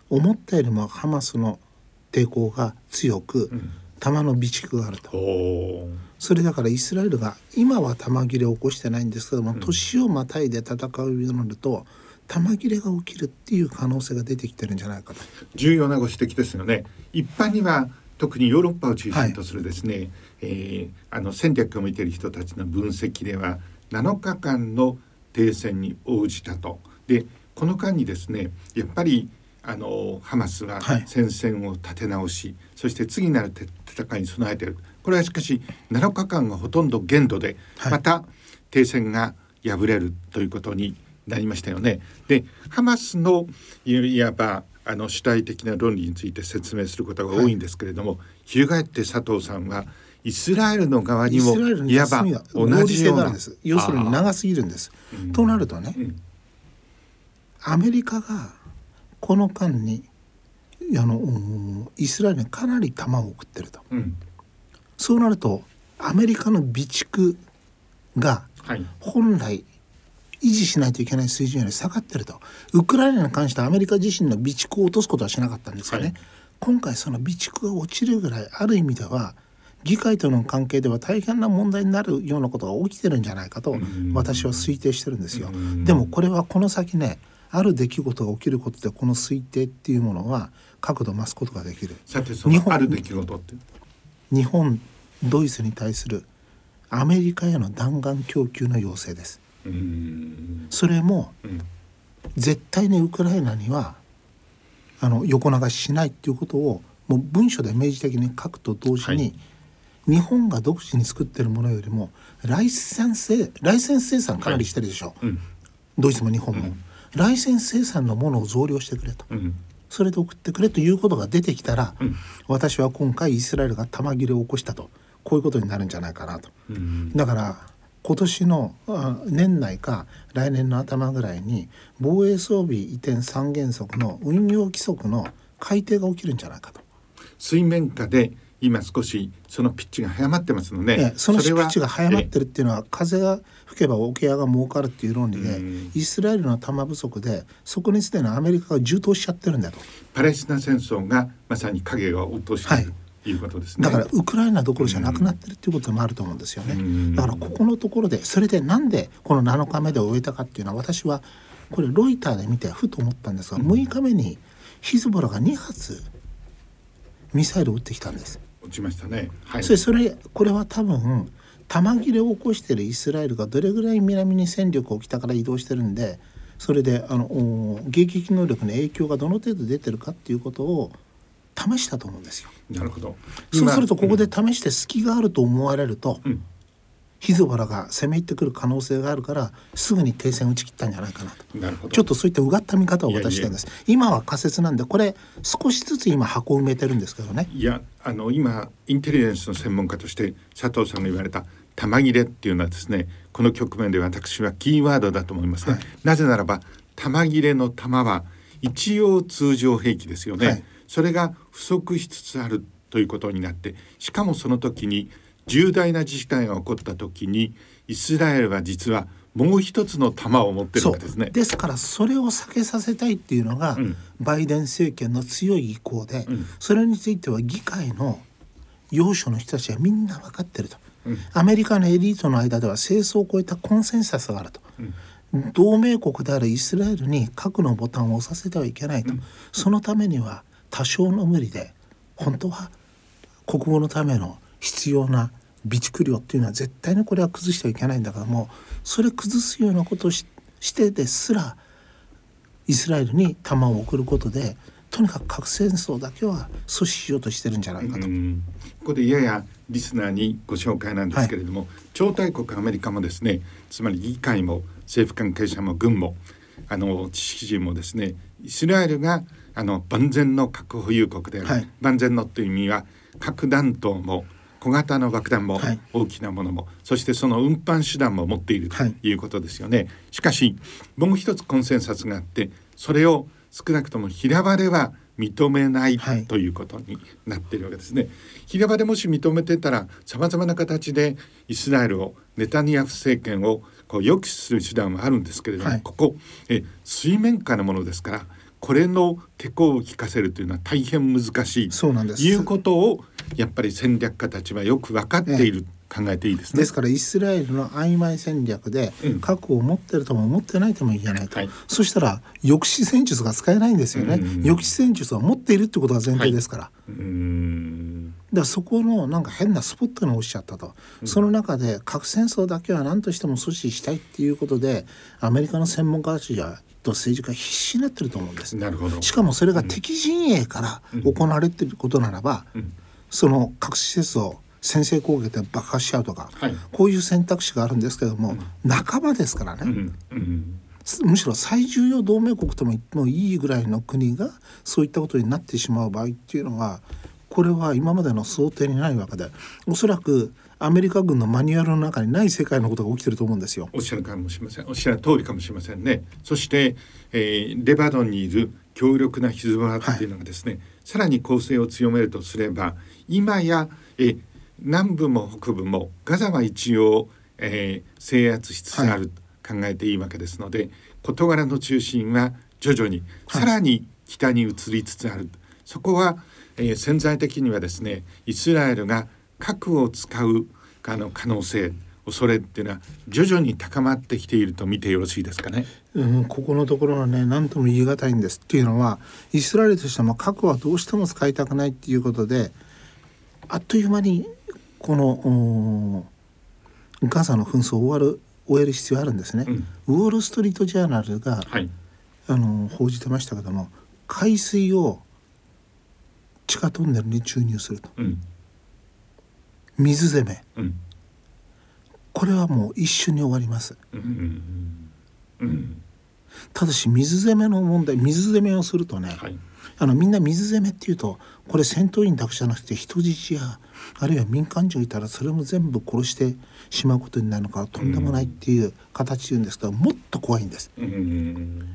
思ったよりもハマスの抵抗が強く、弾の備蓄があると。それだからイスラエルが今は弾切れを起こしてないんですけども、年をまたいで戦うようになると弾切れが起きるっていう可能性が出てきてるんじゃないかと。
重要なご指摘ですよね。一般には特にヨーロッパを中心とするですね、はい、えー、あの戦略を見ている人たちの分析では7日間の停戦に応じたと。でこの間にですねやっぱりあのハマスは戦線を立て直し、はい、そして次なる戦いに備えている。これはしかし7日間がほとんど限度で、また停戦が破れるということになりましたよね。でハマスのいわばあの主体的な論理について説明することが多いんですけれども、はい、翻って佐藤さんはイスラエルの側にもいわば同じような
要するに長すぎるんです。となるとね、うん、アメリカがこの間にあのイスラエルにかなり弾を送ってると、うん、そうなるとアメリカの備蓄が本来維持しないといけない水準より下がってると。ウクライナに関してはアメリカ自身の備蓄を落とすことはしなかったんですよね、はい、今回その備蓄が落ちるぐらいある意味では議会との関係では大変な問題になるようなことが起きてるんじゃないかと私は推定してるんですよ。でもこれはこの先ねある出来事が起きることでこの推定っていうものは角度を増すことができる。
さてそのある出来事って？
日本ドイツに対するアメリカへの弾丸供給の要請です。それも、絶対にウクライナにはあの横流ししないっていうことをもう文書で明示的に書くと同時に、はい、日本が独自に作ってるものよりもライセンスライセンス生産かなりしてるでしょ、はいうん、ドイツも日本も、うん、ライセンス生産のものを増量してくれと、うん、それで送ってくれということが出てきたら、私は今回イスラエルが弾切れを起こしたと。こういうことになるんじゃないかなと。だから今年の年内か来年の頭ぐらいに防衛装備移転三原則の運用規則の改定が起きるんじゃないかと。
水面下で今少しそのピッチが早まってますので、
ね、そのピッチが早まってるっていうのは風が吹けば桶屋が儲かるっていう論理でイスラエルの弾不足でそこにすでにアメリカが充当しちゃってるんだと。
パレスチナ戦争がまさに影が落としている、はいいうことですね。
だからウクライナどころじゃなくなってるっていうこともあると思うんですよね。だからここのところでそれでなんでこの7日目で終えたかっていうのは私はこれロイターで見てふと思ったんですが、6日目にヒズボラが2発ミサイルを撃ってきたんです。
落ちましたね。
はい。それそれこれは多分弾切れを起こしているイスラエルがどれぐらい南に戦力を北から移動してるんでそれであの迎撃能力に影響がどの程度出てるかっていうことを試したと思うんですよ。
なるほど
そうするとここで試して隙があると思われると、うん、ヒズボラが攻め入ってくる可能性があるからすぐに停戦打ち切ったんじゃないかなと。ちょっとそういったうがった見方を私してるんです今は仮説なんでこれ少しずつ今箱埋めてるんですけどね。
いやあの今インテリジェンスの専門家として佐藤さんが言われた玉切れっていうのはですねこの局面で私はキーワードだと思いますね、はい、なぜならば玉切れの玉は一応通常兵器ですよね、はい、それが不足しつつあるということになってしかもその時に重大な事態が起こった時にイスラエルは実はもう一つの弾を持ってるわけですね。
ですからそれを避けさせたいっていうのが、うん、バイデン政権の強い意向で、うん、それについては議会の要所の人たちはみんな分かってると、うん、アメリカのエリートの間では戦争を超えたコンセンサスがあると、同盟国であるイスラエルに核のボタンを押させてはいけないと、そのためには多少の無理で本当は国語のための必要な備蓄量っていうのは絶対にこれは崩してはいけないんだけどもそれ崩すようなことをしてですらイスラエルに弾を送ることでとにかく核戦争だけは阻止しようとしてるんじゃないかと。こ
こでややリスナーにご紹介なんですけれども、はい、超大国アメリカもですねつまり議会も政府関係者も軍もあの知識人もですねイスラエルがあの万全の核保有国である、はい、万全のという意味は核弾頭も小型の爆弾も大きなものも、はい、そしてその運搬手段も持っているとい。うことですよね、はい、しかしもう一つコンセンサスがあってそれを少なくとも平場では認めない、はい、ということになっているわけですね。平場でもし認めてたらさまざまな形でイスラエルをネタニヤフ政権をこう抑止する手段はあるんですけれども、ここえ水面下のものですからこれの手こを聞かせるというのは大変難しいそうなんです。いうことをやっぱり戦略家たちはよく分かっている、考えていいですね。
ですからイスラエルの曖昧戦略で核を持ってるとも持ってないとも言えないと、はい、そしたら抑止戦術が使えないんですよね、抑止戦術は持っているってことが前提ですから、はい、だからそこのなんか変なスポットに落ちちゃったと、うん、その中で核戦争だけは何としても阻止したいっていうことでアメリカの専門家たちはと政治家必死になってると思うんです。
なるほど。
しかもそれが敵陣営から行われていることならば、うん、その核施設を先制攻撃で爆破しちゃうとか、はい、こういう選択肢があるんですけども、うん、仲間ですからね、むしろ最重要同盟国とも言ってもいいぐらいの国がそういったことになってしまう場合っていうのはこれは今までの想定にないわけでおそらくアメリカ軍のマニュアルの中にない世界のことが起きてると思うんですよ。
おっしゃるかもしれません。おっしゃる通りかもしれませんね。そして、えー、レバノンにいる強力なヒズボラっていうのがですね、はい、さらに攻勢を強めるとすれば今やえ南部も北部もガザは一応、えー、制圧しつつあると考えていいわけですので、はい、事柄の中心は徐々にさらに北に移りつつある、はい、そこは、えー、潜在的にはですねイスラエルが核を使うあの可能性恐れっていうのは徐々に高まってきていると見てよろしいですかね。
うん、ここのところはね何とも言い難いんですっていうのはイスラエルとしても核はどうしても使いたくないっていうことであっという間にこのガザの紛争を終わる終える必要あるんですね。うん、ウォール・ストリート・ジャーナルが、はい、あの報じてましたけども海水を地下トンネルに注入すると、うん、水攻め、うん、これはもう一瞬に終わります。ただし水攻めの問題水攻めをするとね、はい、あのみんな水攻めっていうとこれ戦闘員だけじゃなくて人質やあるいは民間人いたらそれも全部殺してしまうことになるのかとんでもないっていう形で言うんですけどもっと怖いんです。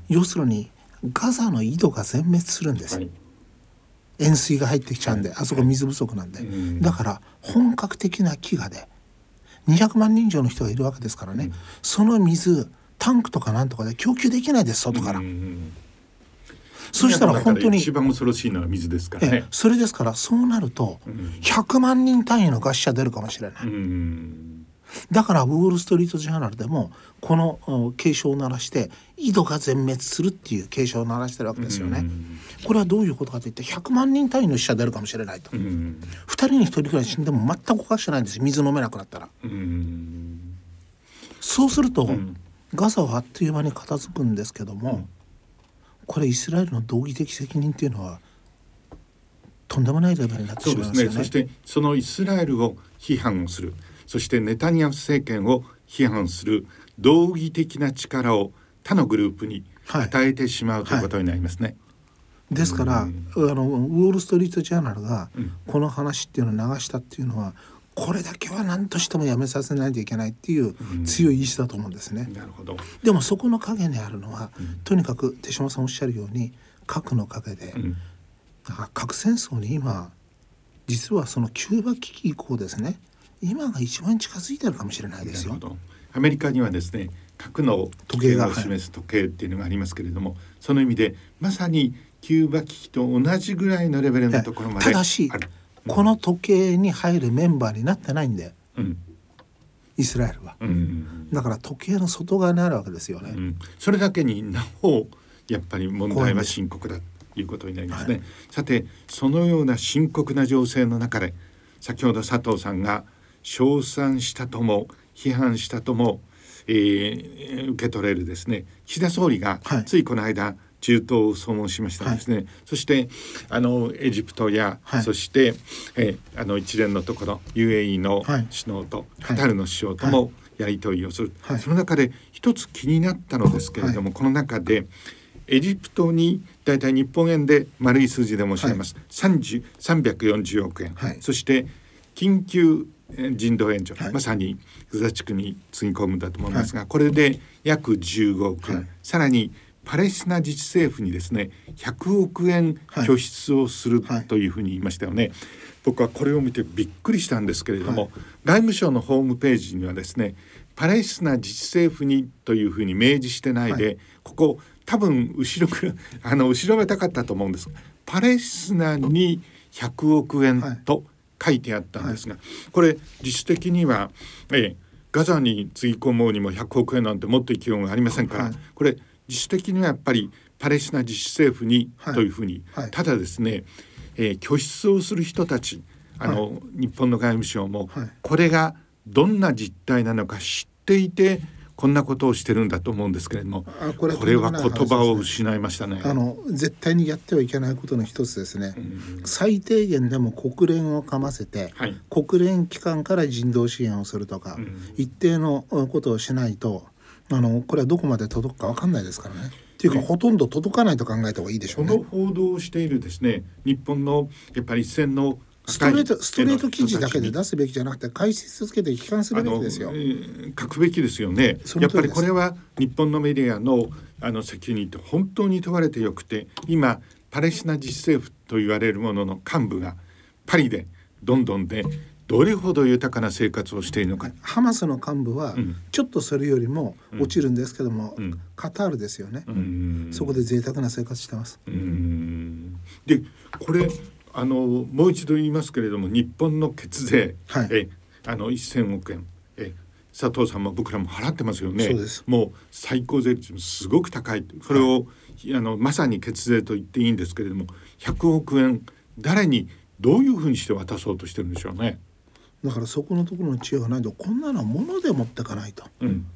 要するにガザの井戸が全滅するんです。はい塩水が入ってきちゃうんで、あそこ水不足なんで、だから本格的な飢餓で200万人以上の人がいるわけですからね、その水タンクとかなんとかで供給できないです外から。そしたら本当に
一番恐ろしいのは水ですからね。
それですからそうなると100万人単位の餓死者出るかもしれない。だからウォール・ストリート・ジャーナルでもこの警鐘を鳴らして井戸が全滅するっていう警鐘を鳴らしてるわけですよね。これはどういうことかといって100万人単位の死者出るかもしれないと。2人に1人くらい死んでも全くおかしくないんです水飲めなくなったら。そうすると、ガザはあっという間に片付くんですけども、これイスラエルの道義的責任っていうのはとんでもないレベルになってしまいますね。
そしてそのイスラエルを批判をするそしてネタニヤフ政権を批判する道義的な力を他のグループに与えてしまう、はい、ということになりますね。
ですから、あのウォール・ストリート・ジャーナルがこの話っていうのを流したっていうのはこれだけは何としてもやめさせないといけないっていう強い意志だと思うんですね。
なるほど。
でもそこの陰にあるのは、とにかく手嶋さんおっしゃるように核の陰で、核戦争に今実はそのキューバ危機以降ですね今が一番近づいてるかもしれないですよ。
アメリカにはですね核の時計を示す時計っていうのがありますけれども、はい、その意味でまさにキューバ危機と同じぐらいのレベルのところまで
ただし、うん、この時計に入るメンバーになってないんで、うん、イスラエルは、うんうん、だから時計の外側にあるわけですよね、うん、
それだけになおやっぱり問題は深刻だということになりますね、はい、さてそのような深刻な情勢の中で先ほど佐藤さんが称賛したとも批判したともえー、受け取れるですね。岸田総理がついこの間、はい中東を訪問しましたですね、はい、そしてあのエジプトや、はい、そして、えあの一連のところ UAE の首脳と、カタールの首相ともやり取りをする、その中で一つ気になったのですけれども、この中でエジプトに大体日本円で丸い数字で申し上げます、はい、340億円、そして緊急人道援助、はい、まさにガザ地区につぎ込むんだと思いますが、はい、これで約15億円、はい、さらにパレスチナ自治政府にですね100億円拠出をするというふうに言いましたよね。僕はこれを見てびっくりしたんですけれども、外務省のホームページにはですねパレスチナ自治政府にというふうに明示してないで、ここ多分後ろ *laughs* あの後ろめたかったと思うんです。パレスチナに100億円と書いてあったんですが、はい、これ自主的には、えガザにつぎ込もうにも100億円なんてもっと勢いがありませんから、はい、これ自主的にはやっぱりパレスチナ自治政府にというふうに、はい、ただですね、えー、拠出をする人たちあの、日本の外務省も、これがどんな実態なのか知っていてこんなことをしてるんだと思うんですけれどもこれこれは言葉を失いましたね。
あの絶対にやってはいけないことの一つですね、うん、最低限でも国連をかませて、はい、国連機関から人道支援をするとか、うん、一定のことをしないとあのこれはどこまで届くか分かんないですからね。っていうかほとんど届かないと考えた方がいいでしょうね。
この報道をしているですね日本のやっぱり一線の
ストレートストレート記事だけで出すべきじゃなくて解説つけて批判するべきですよ。え
ー、書くべきですよね。やっぱりこれは日本のメディアのあの責任と本当に問われてよくて今パレスチナ自治政府と言われるものの幹部がパリでどんどんでどれほど豊かな生活をしているのか。
ハマスの幹部はちょっとそれよりも落ちるんですけども、うん、カタールですよね、そこで贅沢な生活してます。
でこれあのもう一度言いますけれども日本の血税、はい、えあの1,000億円え佐藤さんも僕らも払ってますよね。もう最高税率もすごく高い。それを、はい、あのまさに血税と言っていいんですけれども100億円誰にどういうふうにして渡そうとしてるんでしょうね。
だからそこのところの違いがないとこんなのは物で持ってかないと。うん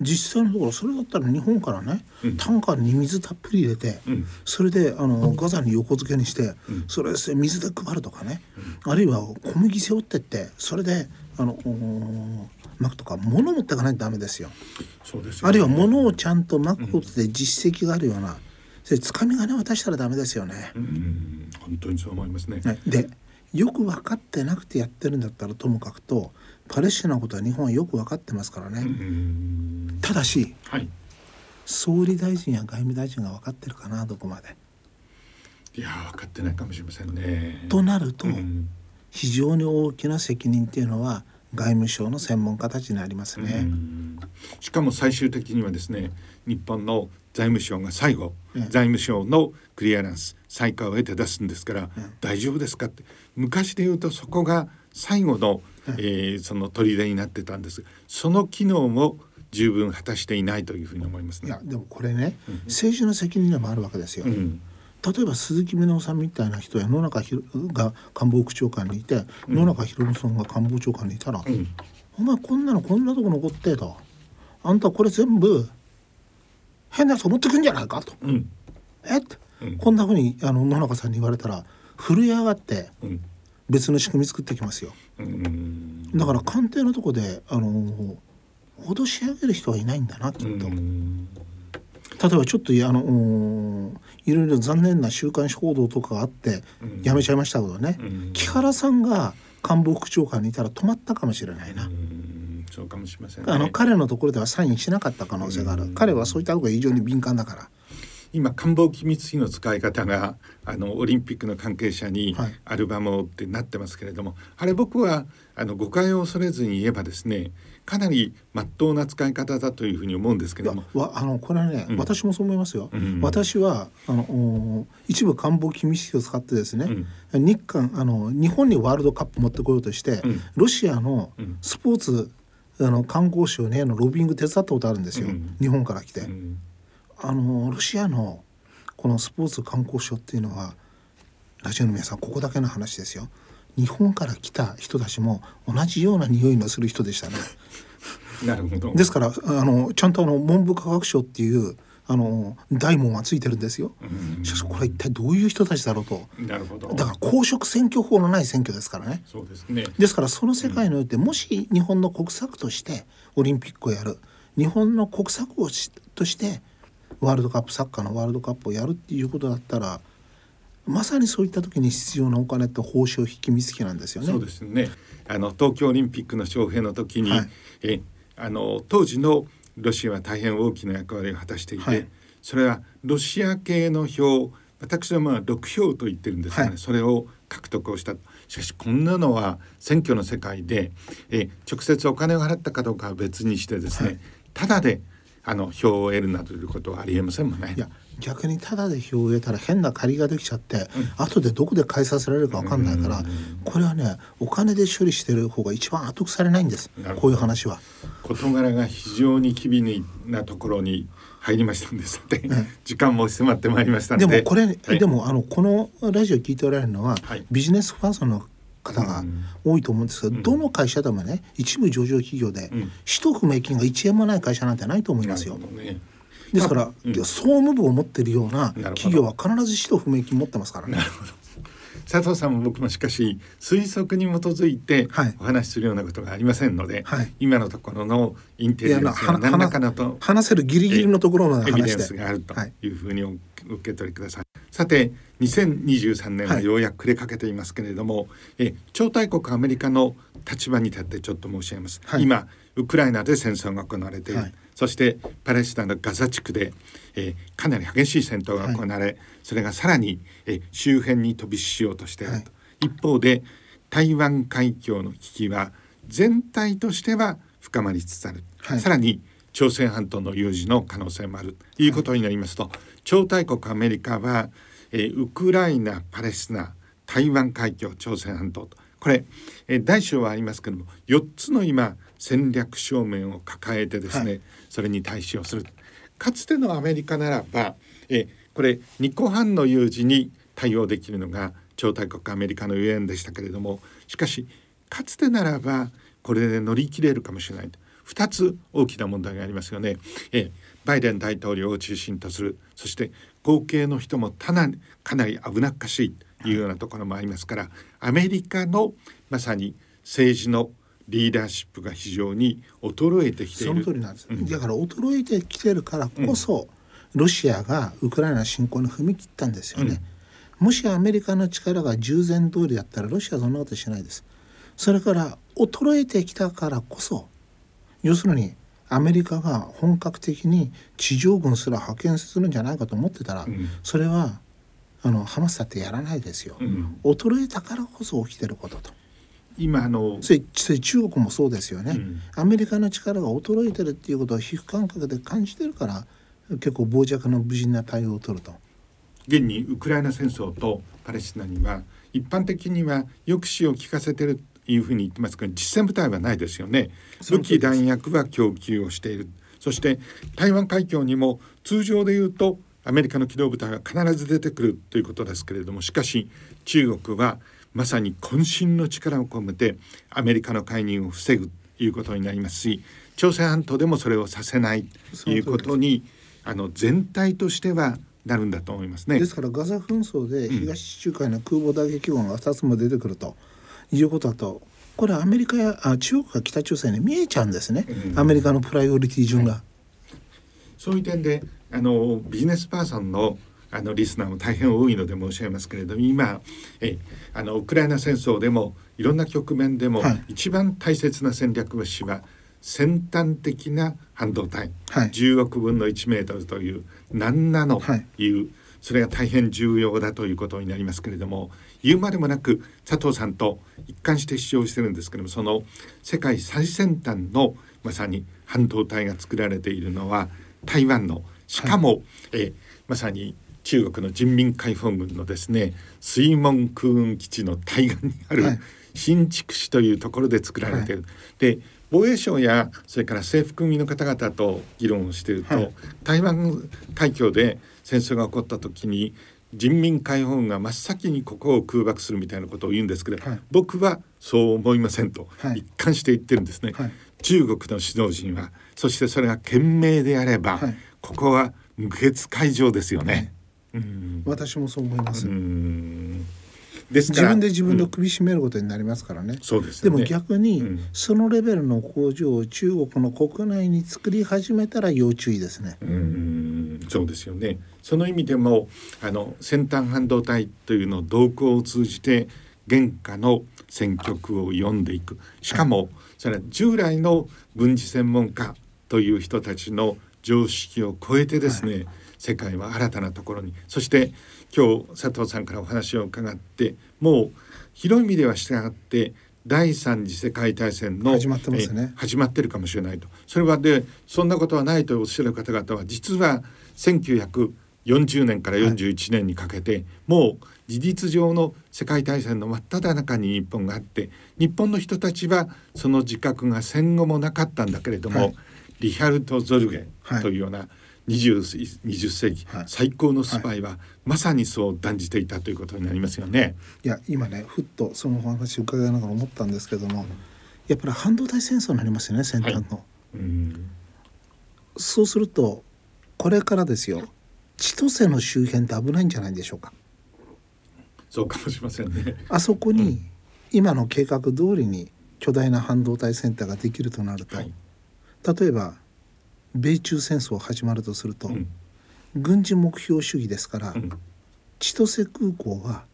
実際のところそれだったら日本からね、うん、タンカーに水たっぷり入れて、うん、それであのガザに横付けにして、うん、それで水で配るとかね、あるいは小麦背負ってってそれであの巻くとか物持っていかないとダメですよ。そうです、ね、あるいは物をちゃんと巻くことで実績があるような、それつかみ金渡したらダメですよね。
本当にそう思いますね。
でよく分かってなくてやってるんだったらともかくとパレスチナのことは日本はよく分かってますからね。ただし、はい、総理大臣や外務大臣が分かってるかなどこまで。
いや分かってないかもしれませんね。
となると、非常に大きな責任っていうのは外務省の専門家たちにありますね。
しかも最終的にはですね日本の財務省が最後、財務省のクリアランス再開を得て出すんですから、大丈夫ですかって昔で言うとそこが最後の *laughs* えー、その砦になってたんです。その機能も十分果たしていないというふうに思いますね。
いやでもこれね、うん、政治の責任でもあるわけですよ。うん。例えば鈴木宗男さんみたいな人や野中が官房副長官にいて、うん、野中宏さんが官房長官にいたら、うん、お前こんなのこんなとこ残ってとあんたこれ全部変なやつ持ってくんじゃないかと、うん、え？って、こんなふうにあの野中さんに言われたら震え上がって、別の仕組み作ってきますよ。だから官邸のとこであの脅し上げる人はいないんだなきっと。例えばちょっとあのいろいろ残念な週刊誌報道とかがあってやめちゃいましたけどね、木原さんが官房副長官にいたら止まったかもしれないな。
そうかもしれません、
ね、あの彼のところではサインしなかった可能性がある。彼はそういった方が非常に敏感だから。
今官房機密費の使い方があのオリンピックの関係者にアルバムをってなってますけれども、はい、あれ僕はあの誤解を恐れずに言えばですねかなり真っ当な使い方だというふうに思うんですけども。
あのこれはね、うん、私もそう思いますよ、うん、私はあの一部官房機密費を使ってですね、うん、日韓あの日本にワールドカップ持ってこようとして、ロシアのスポーツあの観光省ねのロビング手伝ったことあるんですよ、日本から来て。あのロシアのこのスポーツ観光省っていうのはラジオの皆さんここだけの話ですよ日本から来た人たちも同じような匂いのする人でしたね。
なるほど
ですからあのちゃんとあの文部科学省っていうあの大門はついてるんですよ。しかしこれ一体どういう人たちだろうと。
なるほど。
だから公職選挙法のない選挙ですからね。
そうですね。
ですからその世界において、もし日本の国策としてオリンピックをやる、日本の国策をとしてワールドカップサッカーのワールドカップをやるっていうことだったらまさにそういった時に必要なお金と報酬引きつけなんですよね。
そうですね。あの東京オリンピックの招聘の時に、はい、えあの当時のロシアは大変大きな役割を果たしていて、はい、それはロシア系の票私はまあ6票と言ってるんですがね、はい、それを獲得をした。しかしこんなのは選挙の世界でえ直接お金を払ったかどうかは別にしてですね、はい、ただであの票を得るなどということはありえませんもんね。
いや逆にただで票を得たら変な借りができちゃって、うん、後でどこで返させられるか分かんないから、これはねお金で処理してる方が一番後得されないんです。こういう話は。
事柄が非常に機微なところに入りましたんですので、時間も迫ってまいりましたで。
もこれ、はい、でもあのこのラジオ聞いておられるのは、はい、ビジネスファーストの方が多いと思うんですけど、うん、どの会社でもね一部上場企業で、使途不明金が1円もない会社なんてないと思いますよ。ね、ですから、うん、総務部を持ってるような企業は必ず使途不明金持ってますからね。
佐藤さんも僕もしかし推測に基づいてお話しするようなことがありませんので、はい、今のところのインテリジェンス
の何らかのと話せるギリギリのところまで
エビデンスがあるというふうに受け取りください。さて2023年はようやく暮れかけていますけれども、はい、え超大国アメリカの立場に立ってちょっと申し上げます、はい、今ウクライナで戦争が行われている、はい、そしてパレスチナのガザ地区で、えー、かなり激しい戦闘が行われ、それがさらに、えー、周辺に飛び火しようとしていると、一方で台湾海峡の危機は全体としては深まりつつある、さらに朝鮮半島の有事の可能性もある。ということになりますと、超大国アメリカは、えー、ウクライナパレスチナ台湾海峡朝鮮半島と。これ、えー、大小はありますけども4つの今戦略正面を抱えてですね、はい、それに対処をする。かつてのアメリカならば、えー、これ2個半の有事に対応できるのが超大国アメリカのゆえんでしたけれどもしかしかつてならばこれで乗り切れるかもしれない2つ大きな問題がありますよね。えバイデン大統領を中心とするそして合計の人もかなり危なっかしいというようなところもありますからアメリカのまさに政治のリーダーシップが非常に衰えてきている。
その通りなんです、うん、だから衰えてきてるからこそ、うん、ロシアがウクライナ侵攻に踏み切ったんですよね。うん、もしアメリカの力が従前通りだったらロシアはそんなことしないです。それから衰えてきたからこそ要するにアメリカが本格的に地上軍すら派遣するんじゃないかと思ってたら、うん、それはあのハマスだってやらないですよ、うん、衰えたからこそ起きてることと。
今あの
それ中国もそうですよね、うん、アメリカの力が衰えてるっていうことを皮膚感覚で感じてるから結構傍若の無人な対応を取ると。
現にウクライナ戦争とパレスチナには一般的には抑止を効かせてるいうふうに言ってますけど実戦部隊はないですよね武器弾薬は供給をしているそして台湾海峡にも通常でいうとアメリカの機動部隊は必ず出てくるということですけれどもしかし中国はまさに渾身の力を込めてアメリカの介入を防ぐということになりますし朝鮮半島でもそれをさせないということにあの全体としてはなるんだと思いますね。
ですからガザ紛争で東地中海の空母打撃音が2つも出てくると。うんいうことだと。これアメリカやあ中国や北朝鮮に見えちゃうんですね、うん、アメリカのプライオリティ順が。はい、
そういう点であのビジネスパーソンのあのリスナーも大変多いので申し上げますけれども今えあのウクライナ戦争でもいろんな局面でも、一番大切な戦略物資は先端的な半導体、はい、10億分の1メートルという何ナノいう、それが大変重要だということになりますけれども言うまでもなく佐藤さんと一貫して主張してるんですけどもその世界最先端のまさに半導体が作られているのは台湾のしかも、はい、えまさに中国の人民解放軍のですね水門空軍基地の対岸にある新築市というところで作られている。はい、で防衛省やそれから制服組の方々と議論をしていると、はい、台湾海峡で戦争が起こった時に人民解放軍が真っ先にここを空爆するみたいなことを言うんですけど、はい、僕はそう思いませんと一貫して言ってるんですね。中国の指導陣はそしてそれが賢明であれば、ここは無血会場ですよね。
私もそう思います。です自分で自分の首絞めることになりますからね。
そうです、
ね、でも逆に、そのレベルの工場を中国の国内に作り始めたら要注意ですね。
うんそうですよね。その意味でもあの先端半導体というのを動向を通じて原価の選曲を読んでいく。しかも、それは従来の軍事専門家という人たちの常識を超えてですね、はい。世界は新たなところに。そして今日佐藤さんからお話を伺ってもう広い意味では従って第三次世界大戦の
始まってますね。
始まってるかもしれないと。それはでそんなことはないとおっしゃる方々は実は1940年から41年にかけて、はい、もう事実上の世界大戦の真っ只中に日本があって日本の人たちはその自覚が戦後もなかったんだけれども、はい、リハルト・ゾルゲというような、はい 20, 20世紀、はい、最高のスパイは、まさにそう断じていたということになりますよね。
いや今ねふっとそのお話伺いながら思ったんですけども、やっぱり半導体戦争になりますよね先端の、はい、うん。そうするとこれからですよ。千歳の周辺って危ないんじゃないでしょうか。
そうかもしれませんね。
あそこに、今の計画通りに巨大な半導体センターができるとなると、はい、例えば米中戦争始まるとすると、うん、軍事目標主義ですから、うん、千歳空港は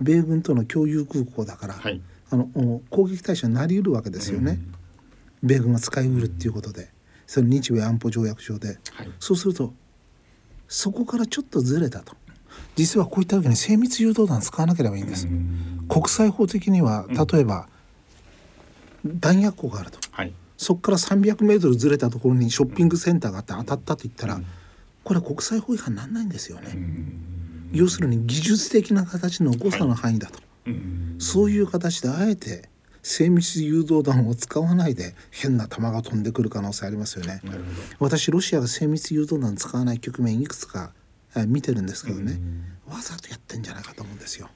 米軍との共有空港だから、はい、あの攻撃対象になりうるわけですよね、うん、米軍が使いうるっていうことで、その日米安保条約上で、はい、そうするとそこからちょっとずれたと。実はこういった時に精密誘導弾使わなければいいんです。国際法的には例えば、弾薬庫があると、はい、そこから300メートルずれたところにショッピングセンターがあって当たったと言ったら、これは国際法違反なんないんですよね。要するに技術的な形の誤差の範囲だと、はい、そういう形であえて精密誘導弾を使わないで変な弾が飛んでくる可能性ありますよね。私ロシアが精密誘導弾使わない局面いくつか見てるんですけどね、わざとやってんじゃないかと思うんですよ。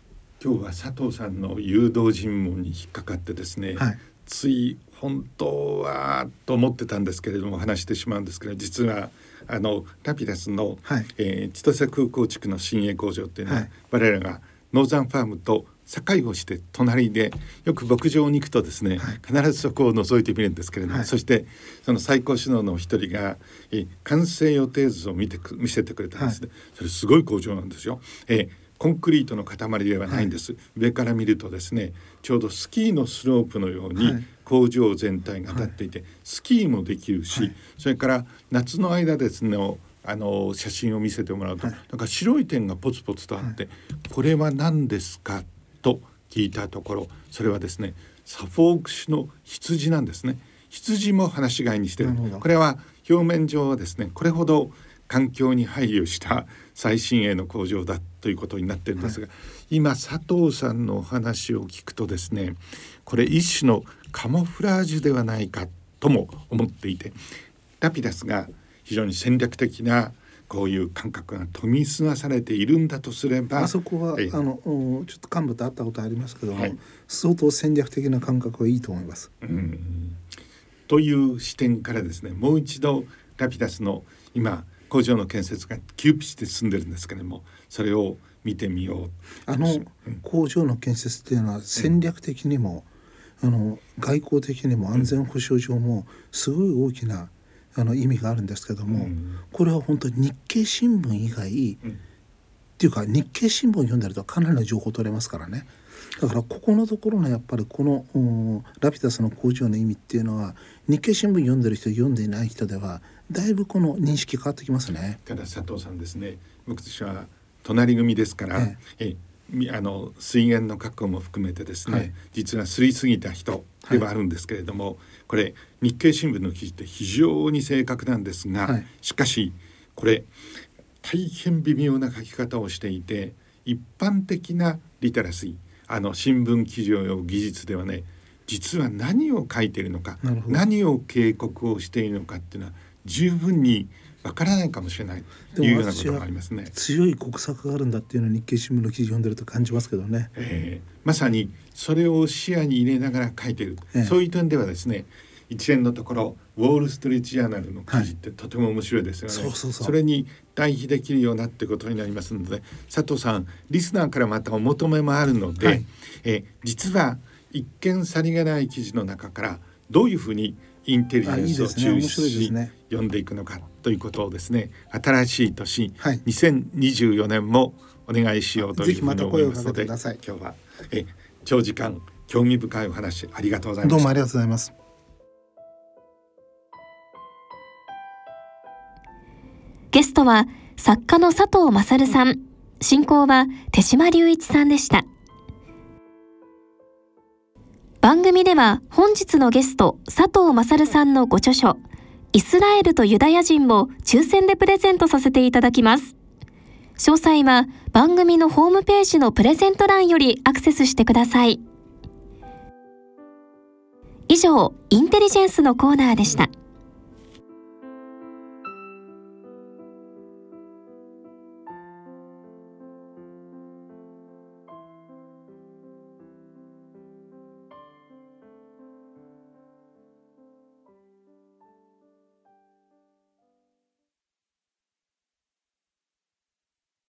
今日は佐藤さんの誘導尋問に引っかかってですね、はい、つい本当はと思ってたんですけれども話してしまうんですけど実はあのラピダスの、はい、えー、千歳空港地区の新鋭工場っていうのは、はい、我らがノーザンファームと境をして隣でよく牧場に行くとですね、はい、必ずそこを覗いてみるんですけれども、はい、そしてその最高首脳の一人が、え完成予定図を見て見せてくれたんですね、はい、それすごい工場なんですよ。えーコンクリートの塊ではないんです、はい、上から見るとですねちょうどスキーのスロープのように工場全体が立っていて、はい、スキーもできるし、はい、それから夏の間ですねあの写真を見せてもらうと、なんか白い点がポツポツとあって、これは何ですかと聞いたところそれはですねサフォーク種の羊なんですね。羊も放し飼いにしてる。これは表面上はですねこれほど環境に配慮した最新鋭の工場だということになってるんですが、はい、今佐藤さんのお話を聞くとですねこれ一種のカモフラージュではないかとも思っていてラピダスが非常に戦略的なこういう感覚が研ぎ澄まされているんだとすれば
あそこは、あのちょっと幹部と会ったことありますけども、はい、相当戦略的な感覚はいいと思います。うん。
という視点からですねもう一度ラピダスの今工場の建設が急ピッチで進んでるんですけれどもそれを見てみよう。
あの、工場の建設っていうのは戦略的にも、あの外交的にも安全保障上もすごい大きなあの意味があるんですけども、これは本当に日経新聞以外、っていうか日経新聞読んでるとかなりの情報取れますからね。だからここのところのやっぱりこのラピュタスの工場の意味っていうのは日経新聞読んでる人読んでいない人ではだいぶこの認識変わってきますね。
ただ佐藤さんですね。僕たちは隣組ですから、ええ。あの水源の確保も含めてですね、はい、実は吸いすぎた人ではあるんですけれども、はい、これ日経新聞の記事って非常に正確なんですが、はい、しかしこれ大変微妙な書き方をしていて一般的なリテラシーあの新聞記事を読む技術ではね実は何を書いているのか何を警告をしているのかっていうのは十分にわからないかもしれない。というようなことがありますね。
強い国策があるんだっていうのは日経新聞の記事読んでると感じますけどね。
えー、まさにそれを視野に入れながら書いている、えー、そういう点ではですね一連のところウォール・ストリート・ジャーナルの記事ってとても面白いですよね、はい、それに対比できるようなってことになりますので佐藤さんリスナーからまたお求めもあるので、はい、え実は一見さりげない記事の中からどういうふうにインテリジェンスを注視し、ね。ね、読んでいくのかということをですね新しい年、はい、2024年もお願いしようというふうに思いますので今日はえ長時間興味深いお話ありがとうございま
すどうもありがとうございます。
ゲストは作家の佐藤勝さん。進行は手島隆一さんでした。番組では本日のゲスト佐藤勝さんのご著書イスラエルとユダヤ人を抽選でプレゼントさせていただきます。詳細は番組のホームページのプレゼント欄よりアクセスしてください。以上、インテリジェンスのコーナーでした。